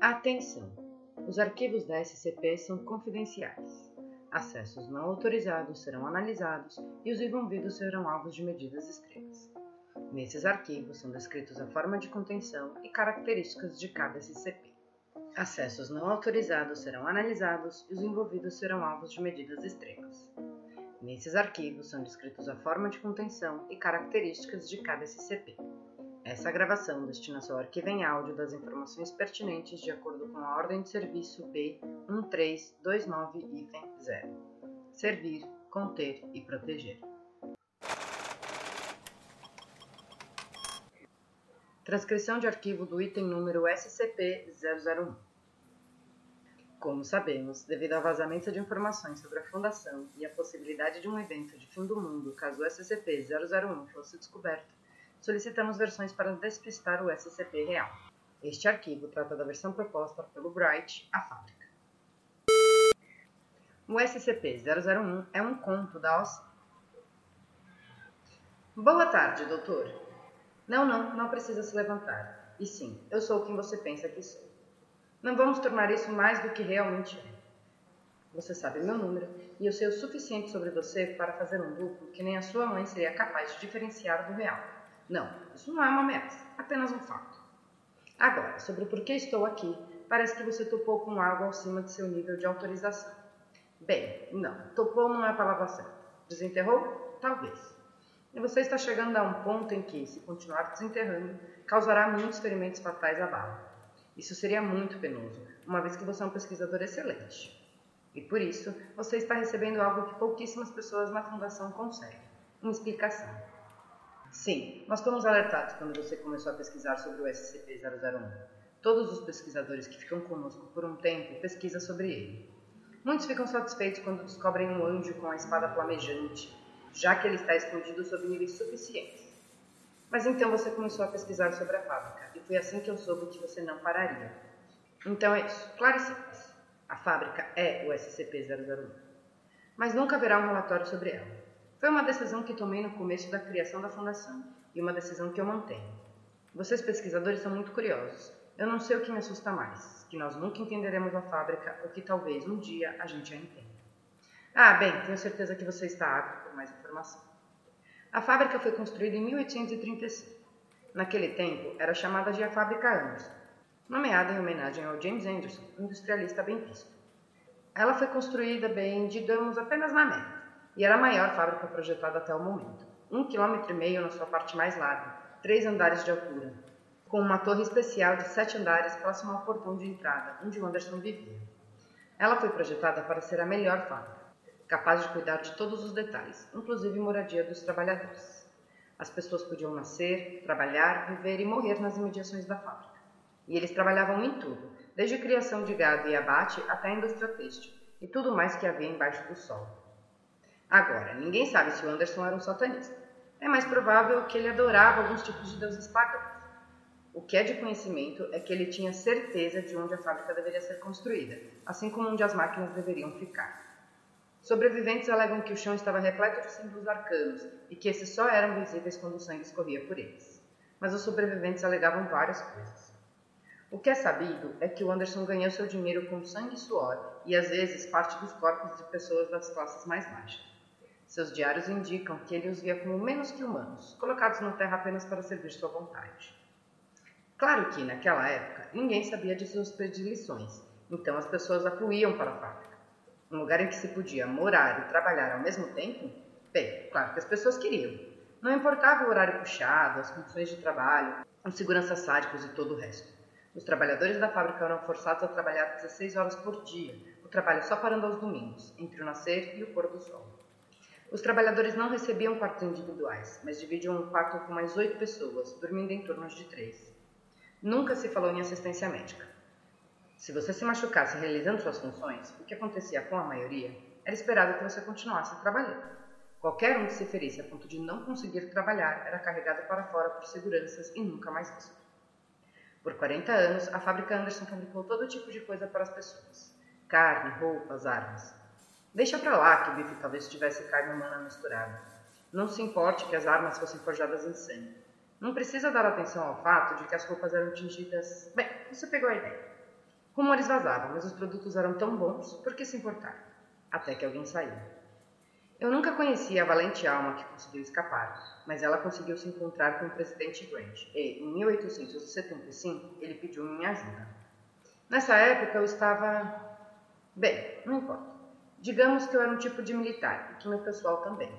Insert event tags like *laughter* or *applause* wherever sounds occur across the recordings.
Atenção! Os arquivos da SCP são confidenciais. Acessos não autorizados serão analisados e os envolvidos serão alvos de medidas extremas. Nesses arquivos são descritos a forma de contenção e características de cada SCP. Acessos não autorizados serão analisados e os envolvidos serão alvos de medidas extremas. Nesses arquivos são descritos a forma de contenção e características de cada SCP. Essa gravação destina-se ao arquivo em áudio das informações pertinentes de acordo com a ordem de serviço B1329-0. Servir, conter e proteger. Transcrição de arquivo do item número SCP-001. Como sabemos, devido ao vazamento de informações sobre a Fundação e a possibilidade de um evento de fim do mundo caso o SCP-001 fosse descoberto, solicitamos versões para despistar o SCP real. Este arquivo trata da versão proposta pelo Bright, a fábrica. O SCP-001 é um conto da OC. Boa tarde, doutor. Não, não, não precisa se levantar. E sim, eu sou quem você pensa que sou. Não vamos tornar isso mais do que realmente é. Você sabe meu número e eu sei o suficiente sobre você para fazer um duplo que nem a sua mãe seria capaz de diferenciar do real. Não, isso não é uma ameaça, apenas um fato. Agora, sobre o porquê estou aqui, parece que você topou com algo acima de seu nível de autorização. Bem, não, topou não é a palavra certa. Desenterrou? Talvez. E você está chegando a um ponto em que, se continuar desenterrando, causará muitos ferimentos fatais à bala. Isso seria muito penoso, uma vez que você é um pesquisador excelente. E por isso, você está recebendo algo que pouquíssimas pessoas na Fundação conseguem: uma explicação. Sim, nós fomos alertados quando você começou a pesquisar sobre o SCP-001. Todos os pesquisadores que ficam conosco por um tempo pesquisam sobre ele. Muitos ficam satisfeitos quando descobrem um anjo com a espada flamejante já que ele está escondido sob níveis suficientes. Mas então você começou a pesquisar sobre a fábrica, e foi assim que eu soube que você não pararia. Então é isso, claro e simples. A fábrica é o SCP-001. Mas nunca haverá um relatório sobre ela. Foi uma decisão que tomei no começo da criação da fundação, e uma decisão que eu mantenho. Vocês pesquisadores são muito curiosos. Eu não sei o que me assusta mais, que nós nunca entenderemos a fábrica ou que talvez um dia a gente a entenda. Ah, bem, tenho certeza que você está ávido por mais informação. A fábrica foi construída em 1835. Naquele tempo, era chamada de a Fábrica Anderson, nomeada em homenagem ao James Anderson, industrialista bem visto. Ela foi construída bem, digamos, apenas na meta, e era a maior fábrica projetada até o momento. Um quilômetro e meio na sua parte mais larga, três andares de altura, com uma torre especial de sete andares próximo ao portão de entrada, onde Anderson vivia. Ela foi projetada para ser a melhor fábrica capaz de cuidar de todos os detalhes, inclusive moradia dos trabalhadores. As pessoas podiam nascer, trabalhar, viver e morrer nas imediações da fábrica. E eles trabalhavam em tudo, desde criação de gado e abate até a indústria têxtil e tudo mais que havia embaixo do sol. Agora, ninguém sabe se o Anderson era um satanista. É mais provável que ele adorava alguns tipos de deuses pagãos. O que é de conhecimento é que ele tinha certeza de onde a fábrica deveria ser construída, assim como onde as máquinas deveriam ficar. Sobreviventes alegam que o chão estava repleto de símbolos arcanos e que esses só eram visíveis quando o sangue escorria por eles. Mas os sobreviventes alegavam várias coisas. O que é sabido é que o Anderson ganhou seu dinheiro com sangue e suor e às vezes parte dos corpos de pessoas das classes mais baixas. Seus diários indicam que ele os via como menos que humanos, colocados na terra apenas para servir sua vontade. Claro que, naquela época, ninguém sabia de suas predileções, então as pessoas afluíam para a fábrica um lugar em que se podia morar e trabalhar ao mesmo tempo? Bem, claro que as pessoas queriam. Não importava o horário puxado, as condições de trabalho, os seguranças sádicos e todo o resto. Os trabalhadores da fábrica eram forçados a trabalhar 16 horas por dia, o trabalho só parando aos domingos, entre o nascer e o pôr do sol. Os trabalhadores não recebiam quartos individuais, mas dividiam um quarto com mais oito pessoas, dormindo em turnos de três. Nunca se falou em assistência médica. Se você se machucasse realizando suas funções, o que acontecia com a maioria, era esperado que você continuasse trabalhando. Qualquer um que se ferisse a ponto de não conseguir trabalhar era carregado para fora por seguranças e nunca mais visto. Por 40 anos, a fábrica Anderson fabricou todo tipo de coisa para as pessoas: carne, roupas, armas. Deixa para lá que o bife talvez tivesse carne humana misturada. Não se importe que as armas fossem forjadas em sangue. Não precisa dar atenção ao fato de que as roupas eram tingidas. Bem, você pegou a ideia. Rumores vazavam, mas os produtos eram tão bons, por que se importar? Até que alguém saiu. Eu nunca conheci a valente alma que conseguiu escapar, mas ela conseguiu se encontrar com o presidente Grant e, em 1875, ele pediu minha ajuda. Nessa época eu estava. Bem, não importa. Digamos que eu era um tipo de militar e que meu pessoal também.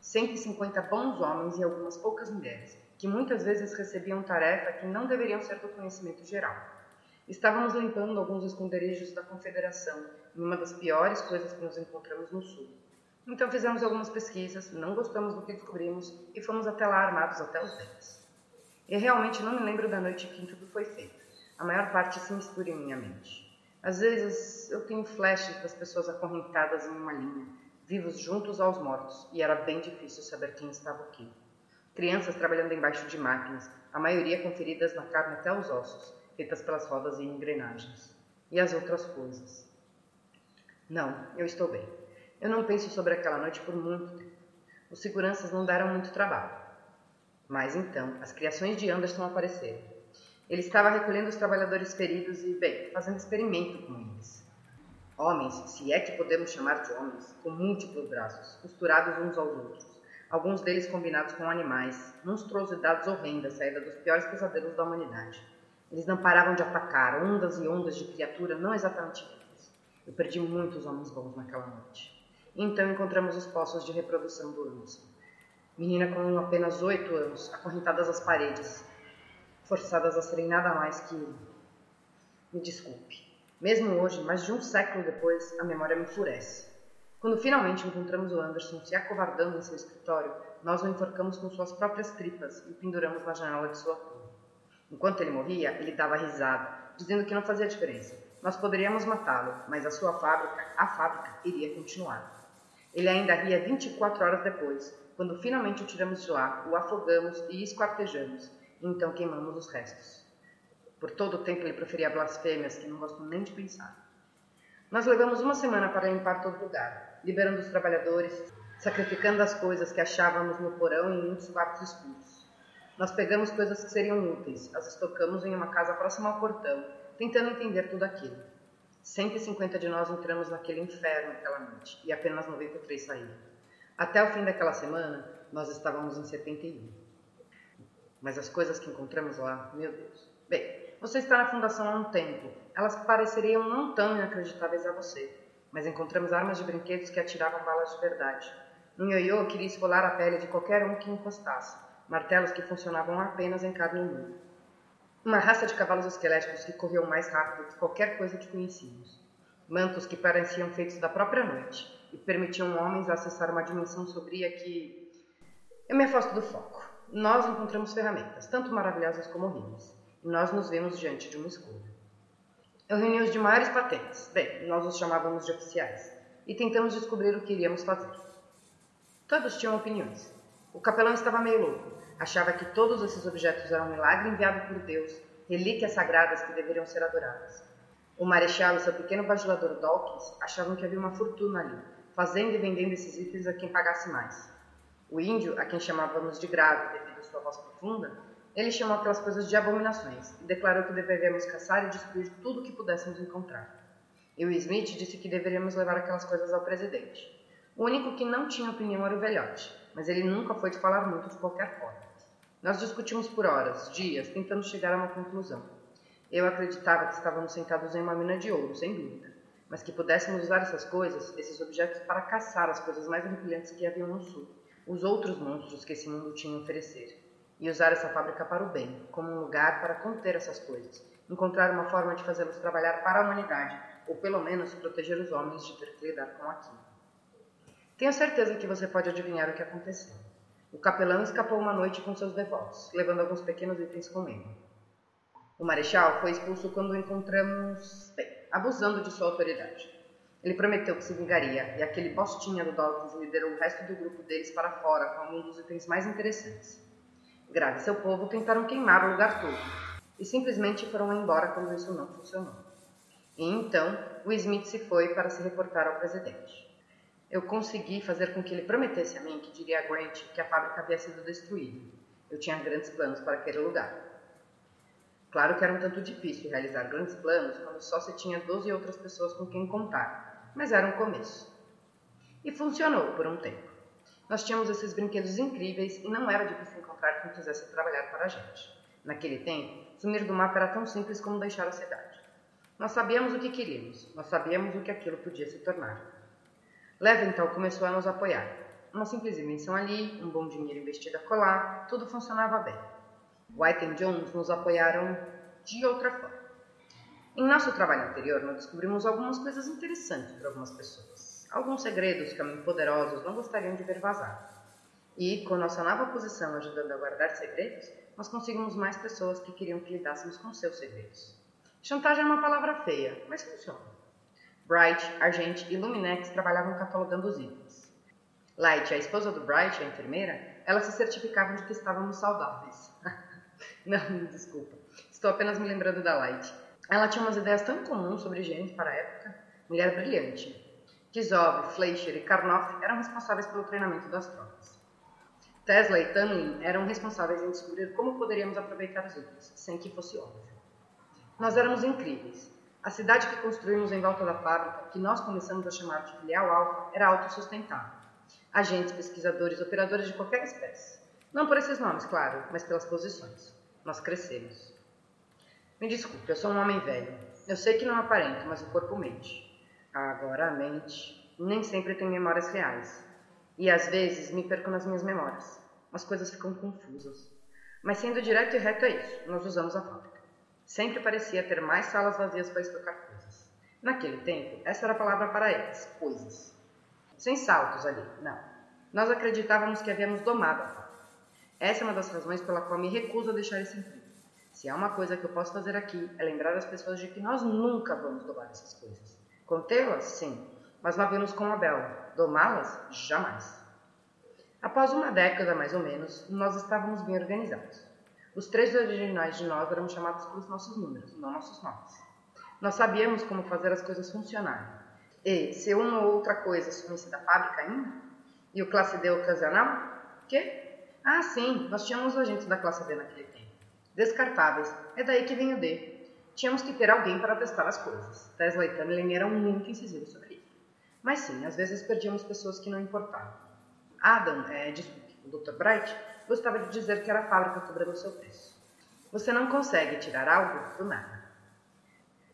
150 bons homens e algumas poucas mulheres, que muitas vezes recebiam tarefa que não deveriam ser do conhecimento geral. Estávamos limpando alguns esconderijos da Confederação, uma das piores coisas que nos encontramos no Sul. Então fizemos algumas pesquisas, não gostamos do que descobrimos e fomos até lá armados até os dentes. E realmente não me lembro da noite em que tudo foi feito. A maior parte se mistura em minha mente. Às vezes eu tenho flashes das pessoas acorrentadas em uma linha, vivos juntos aos mortos, e era bem difícil saber quem estava aqui. Crianças trabalhando embaixo de máquinas, a maioria com feridas na carne até os ossos, feitas pelas rodas e engrenagens. E as outras coisas. Não, eu estou bem. Eu não penso sobre aquela noite por muito tempo. Os seguranças não deram muito trabalho. Mas então, as criações de Anderson apareceram. Ele estava recolhendo os trabalhadores feridos e, bem, fazendo experimento com eles. Homens, se é que podemos chamar de homens, com múltiplos braços, costurados uns aos outros, alguns deles combinados com animais, monstruosidades horrendas saídas dos piores pesadelos da humanidade. Eles não paravam de atacar, ondas e ondas de criatura não exatamente vivas. Eu perdi muitos homens bons naquela noite. Então encontramos os poços de reprodução do Anderson. Menina com apenas oito anos, acorrentadas às paredes, forçadas a serem nada mais que. Me desculpe. Mesmo hoje, mais de um século depois, a memória me enfurece. Quando finalmente encontramos o Anderson se acovardando em seu escritório, nós o enforcamos com suas próprias tripas e o penduramos na janela de sua torre. Enquanto ele morria, ele dava risada, dizendo que não fazia diferença. Nós poderíamos matá-lo, mas a sua fábrica, a fábrica, iria continuar. Ele ainda ria 24 horas depois, quando finalmente o tiramos de lá, o afogamos e esquartejamos, então queimamos os restos. Por todo o tempo ele proferia blasfêmias que não gosto nem de pensar. Nós levamos uma semana para limpar todo lugar, liberando os trabalhadores, sacrificando as coisas que achávamos no porão e em muitos quartos escuros. Nós pegamos coisas que seriam úteis, as estocamos em uma casa próxima ao portão, tentando entender tudo aquilo. 150 de nós entramos naquele inferno aquela noite e apenas 93 saíram. Até o fim daquela semana, nós estávamos em 71. Mas as coisas que encontramos lá, meu Deus. Bem, você está na fundação há um tempo. Elas pareceriam não tão inacreditáveis a você. Mas encontramos armas de brinquedos que atiravam balas de verdade. Um ioiô queria esfolar a pele de qualquer um que encostasse. Martelos que funcionavam apenas em carne humana. Uma raça de cavalos esqueléticos que corriam mais rápido que qualquer coisa que conhecíamos. Mantos que pareciam feitos da própria noite e permitiam homens acessar uma dimensão sombria que. Eu me afasto do foco. Nós encontramos ferramentas, tanto maravilhosas como horríveis nós nos vimos diante de uma escolha. Eu reuni os de maiores patentes, bem, nós os chamávamos de oficiais, e tentamos descobrir o que iríamos fazer. Todos tinham opiniões. O capelão estava meio louco, achava que todos esses objetos eram um milagre enviado por Deus, relíquias sagradas que deveriam ser adoradas. O marechal e seu pequeno bajulador Dawkins achavam que havia uma fortuna ali, fazendo e vendendo esses itens a quem pagasse mais. O índio, a quem chamávamos de grave devido à sua voz profunda, ele chamou aquelas coisas de abominações e declarou que deveríamos caçar e destruir tudo que pudéssemos encontrar. E o Smith disse que deveríamos levar aquelas coisas ao presidente. O único que não tinha opinião era o velhote, mas ele nunca foi de falar muito de qualquer forma. Nós discutimos por horas, dias, tentando chegar a uma conclusão. Eu acreditava que estávamos sentados em uma mina de ouro, sem dúvida, mas que pudéssemos usar essas coisas, esses objetos, para caçar as coisas mais repelentes que haviam no sul, os outros monstros que esse mundo tinha a oferecer e usar essa fábrica para o bem, como um lugar para conter essas coisas, encontrar uma forma de fazê-los trabalhar para a humanidade, ou pelo menos proteger os homens de ter que lidar com aquilo. Tenho certeza que você pode adivinhar o que aconteceu. O capelão escapou uma noite com seus devotos, levando alguns pequenos itens com ele. O marechal foi expulso quando o encontramos, bem, abusando de sua autoridade. Ele prometeu que se vingaria, e aquele postinha do Dawkins liderou o resto do grupo deles para fora com alguns dos itens mais interessantes. Grave e seu povo tentaram queimar o lugar todo e simplesmente foram embora quando isso não funcionou. E então o Smith se foi para se reportar ao presidente. Eu consegui fazer com que ele prometesse a mim que diria a Grant que a fábrica havia sido destruída. Eu tinha grandes planos para aquele lugar. Claro que era um tanto difícil realizar grandes planos quando só se tinha 12 outras pessoas com quem contar, mas era um começo. E funcionou por um tempo. Nós tínhamos esses brinquedos incríveis e não era difícil encontrar quem quisesse trabalhar para a gente. Naquele tempo, sumir do mapa era tão simples como deixar a cidade. Nós sabíamos o que queríamos, nós sabíamos o que aquilo podia se tornar. Leventhal começou a nos apoiar. Uma simples invenção ali, um bom dinheiro investido a colar, tudo funcionava bem. White e Jones nos apoiaram de outra forma. Em nosso trabalho anterior, nós descobrimos algumas coisas interessantes para algumas pessoas. Alguns segredos que poderosos não gostariam de ver vazar. E, com nossa nova posição ajudando a guardar segredos, nós conseguimos mais pessoas que queriam que lidássemos com seus segredos. Chantagem é uma palavra feia, mas funciona. Bright, Argent e Luminex trabalhavam catalogando os itens. Light, a esposa do Bright, a enfermeira, ela se certificava de que estávamos saudáveis. *laughs* Não, desculpa. Estou apenas me lembrando da Light. Ela tinha umas ideias tão comuns sobre higiene para a época. Mulher brilhante. Kizov, Fleischer e Karnoff eram responsáveis pelo treinamento das tropas. Tesla e Tunlin eram responsáveis em descobrir como poderíamos aproveitar os itens, sem que fosse óbvio. Nós éramos incríveis. A cidade que construímos em volta da fábrica, que nós começamos a chamar de filial alfa, era autossustentável. Agentes, pesquisadores, operadores de qualquer espécie. Não por esses nomes, claro, mas pelas posições. Nós crescemos. Me desculpe, eu sou um homem velho. Eu sei que não aparento, mas o corpo mente. Agora a mente nem sempre tem memórias reais. E às vezes me perco nas minhas memórias. As coisas ficam confusas. Mas sendo direto e reto é isso. Nós usamos a fábrica. Sempre parecia ter mais salas vazias para estocar coisas. Naquele tempo, essa era a palavra para eles, coisas. Sem saltos ali, não. Nós acreditávamos que havíamos domado a fábrica. Essa é uma das razões pela qual me recuso a deixar esse emprego. Se há uma coisa que eu posso fazer aqui, é lembrar as pessoas de que nós nunca vamos domar essas coisas. Contê-las, sim, mas nos com a Bel. Domá-las, jamais. Após uma década, mais ou menos, nós estávamos bem organizados. Os três originais de nós eram chamados pelos nossos números, não nossos nomes. Nós sabíamos como fazer as coisas funcionarem. E, se uma ou outra coisa sumisse da fábrica ainda, e o classe D ocasional, quê? Ah, sim, nós tínhamos agentes da classe D naquele tempo. Descartáveis, é daí que vem o D. Tínhamos que ter alguém para testar as coisas. Tesla e Tunneling eram muito incisivos sobre isso. Mas sim, às vezes perdíamos pessoas que não importavam. Adam, é, o Dr. Bright, gostava de dizer que era a fábrica cobrando o seu preço. Você não consegue tirar algo do nada.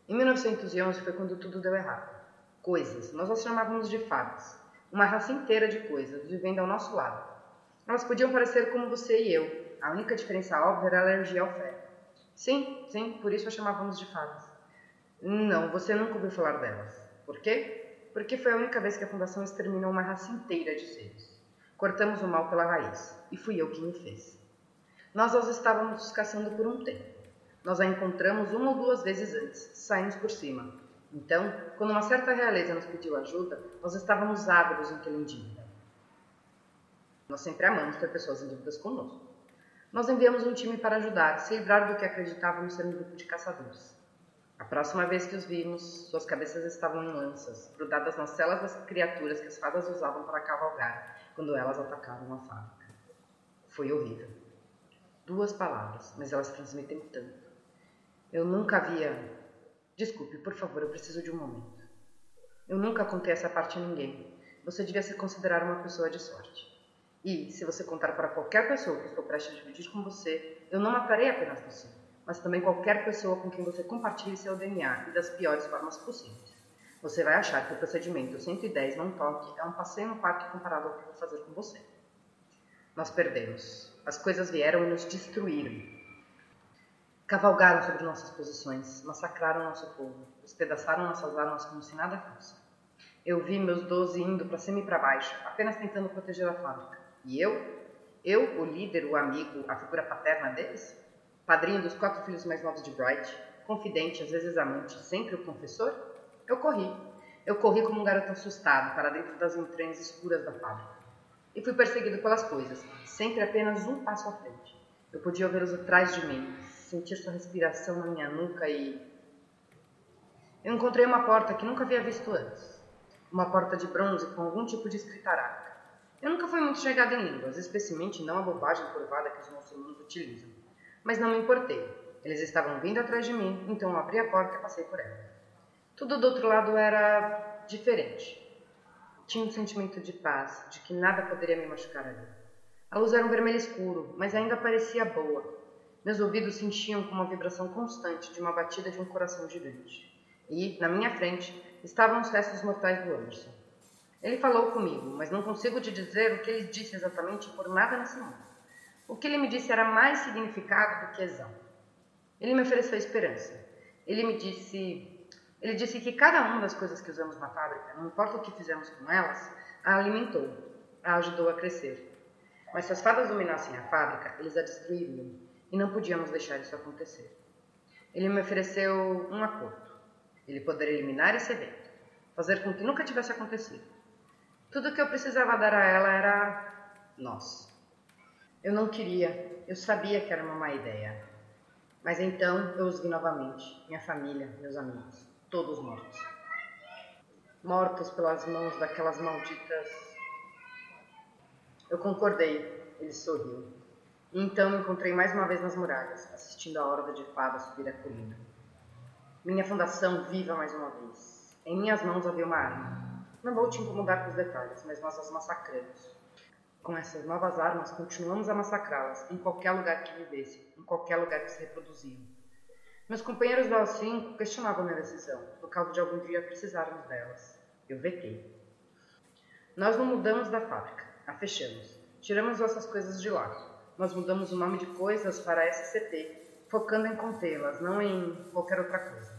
Em 1911 foi quando tudo deu errado. Coisas, nós as chamávamos de fadas. Uma raça inteira de coisas vivendo ao nosso lado. Elas podiam parecer como você e eu. A única diferença óbvia era a alergia ao ferro. Sim, sim, por isso as chamávamos de fadas. Não, você nunca ouviu falar delas. Por quê? Porque foi a única vez que a Fundação exterminou uma raça inteira de seres. Cortamos o mal pela raiz, e fui eu quem o fez. Nós as estávamos caçando por um tempo. Nós a encontramos uma ou duas vezes antes, saímos por cima. Então, quando uma certa realeza nos pediu ajuda, nós estávamos ávidos em em dívida. Nós sempre amamos ter pessoas em dúvidas conosco. Nós enviamos um time para ajudar, se livrar do que acreditávamos ser um grupo de caçadores. A próxima vez que os vimos, suas cabeças estavam em lanças, grudadas nas celas das criaturas que as fadas usavam para cavalgar, quando elas atacavam a fábrica. Foi horrível. Duas palavras, mas elas transmitem tanto. Eu nunca havia. Desculpe, por favor, eu preciso de um momento. Eu nunca contei essa parte a ninguém. Você devia se considerar uma pessoa de sorte. E, se você contar para qualquer pessoa que estou prestes a dividir com você, eu não matarei apenas você, mas também qualquer pessoa com quem você compartilhe seu DNA e das piores formas possíveis. Você vai achar que o procedimento 110 não toque é um passeio no parque comparado ao que vou fazer com você. Nós perdemos. As coisas vieram e nos destruíram. Cavalgaram sobre nossas posições, massacraram nosso povo, despedaçaram nossas armas como se nada fosse. Eu vi meus doze indo para cima e para baixo, apenas tentando proteger a fábrica. E eu? Eu, o líder, o amigo, a figura paterna deles? Padrinho dos quatro filhos mais novos de Bright, confidente, às vezes amante, sempre o confessor? Eu corri. Eu corri como um garoto assustado para dentro das entranhas escuras da fábrica. E fui perseguido pelas coisas, sempre apenas um passo à frente. Eu podia ouvi-los atrás de mim, sentir sua respiração na minha nuca e. Eu encontrei uma porta que nunca havia visto antes. Uma porta de bronze com algum tipo de escrita arábica. Eu nunca fui muito chegada em línguas, especialmente não a bobagem curvada que os muçulmanos utilizam. Mas não me importei. Eles estavam vindo atrás de mim, então eu abri a porta e passei por ela. Tudo do outro lado era diferente. Tinha um sentimento de paz, de que nada poderia me machucar ali. A luz era um vermelho escuro, mas ainda parecia boa. Meus ouvidos sentiam como uma vibração constante de uma batida de um coração gigante. E, na minha frente, estavam os restos mortais do Anderson. Ele falou comigo, mas não consigo te dizer o que ele disse exatamente por nada nesse mundo. O que ele me disse era mais significado do que exato. Ele me ofereceu esperança. Ele me disse. Ele disse que cada uma das coisas que usamos na fábrica, não importa o que fizemos com elas, a alimentou, a ajudou a crescer. Mas se as fadas dominassem a fábrica, eles a destruiriam, e não podíamos deixar isso acontecer. Ele me ofereceu um acordo. Ele poderia eliminar esse evento, fazer com que nunca tivesse acontecido. Tudo que eu precisava dar a ela era nós. Eu não queria, eu sabia que era uma má ideia, mas então eu os vi novamente, minha família, meus amigos, todos mortos. Mortos pelas mãos daquelas malditas. Eu concordei, ele sorriu. E então me encontrei mais uma vez nas muralhas, assistindo a horda de fadas subir a colina. Minha fundação viva mais uma vez. Em minhas mãos havia uma arma. Não vou te incomodar com os detalhes, mas nós as massacramos. Com essas novas armas, continuamos a massacrá-las em qualquer lugar que vivesse, em qualquer lugar que se reproduziam. Meus companheiros da O5 questionavam minha decisão, por causa de algum dia precisarmos delas. Eu vetei. Nós não mudamos da fábrica, a fechamos. Tiramos nossas coisas de lá. Nós mudamos o nome de coisas para SCT, focando em contê-las, não em qualquer outra coisa.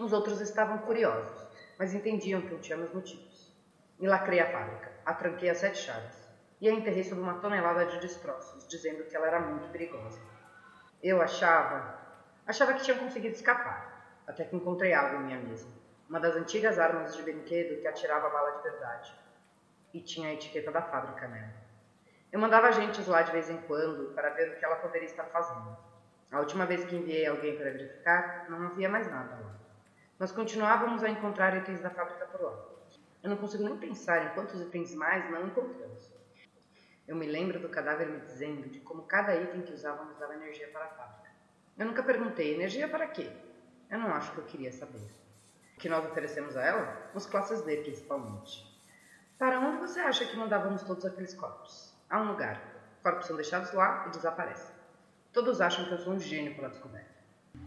Os outros estavam curiosos, mas entendiam que eu tinha meus motivos. E lacrei a fábrica, a tranquei a sete chaves e a enterrei sob uma tonelada de destroços, dizendo que ela era muito perigosa. Eu achava. achava que tinha conseguido escapar, até que encontrei algo em minha mesa. Uma das antigas armas de brinquedo que atirava bala de verdade. E tinha a etiqueta da fábrica nela. Eu mandava agentes lá de vez em quando para ver o que ela poderia estar fazendo. A última vez que enviei alguém para verificar, não havia mais nada lá. Nós continuávamos a encontrar itens da fábrica por lá. Eu não consigo nem pensar em quantos itens mais não encontramos. Eu me lembro do cadáver me dizendo de como cada item que usávamos dava energia para a fábrica. Eu nunca perguntei, energia para quê? Eu não acho que eu queria saber. O que nós oferecemos a ela? Os classes D, principalmente. Para onde você acha que mandávamos todos aqueles corpos? A um lugar. Corpos são deixados lá e desaparecem. Todos acham que eu sou um gênio pela descoberta.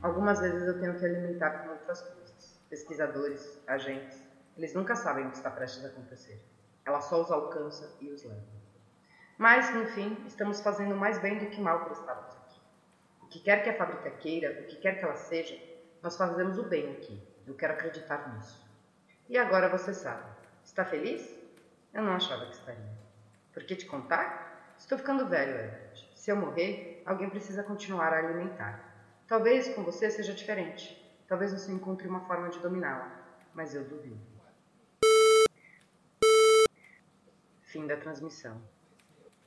Algumas vezes eu tenho que alimentar com outras coisas. Pesquisadores, agentes, eles nunca sabem o que está prestes a acontecer. Ela só os alcança e os leva. Mas, no fim, estamos fazendo mais bem do que mal por estarmos aqui. O que quer que a fábrica queira, o que quer que ela seja, nós fazemos o bem aqui. Eu quero acreditar nisso. E agora você sabe. Está feliz? Eu não achava que estaria. Por que te contar? Estou ficando velho, Everett. Se eu morrer, alguém precisa continuar a alimentar. Talvez com você seja diferente. Talvez você encontre uma forma de dominá-la. Mas eu duvido. Fim da transmissão.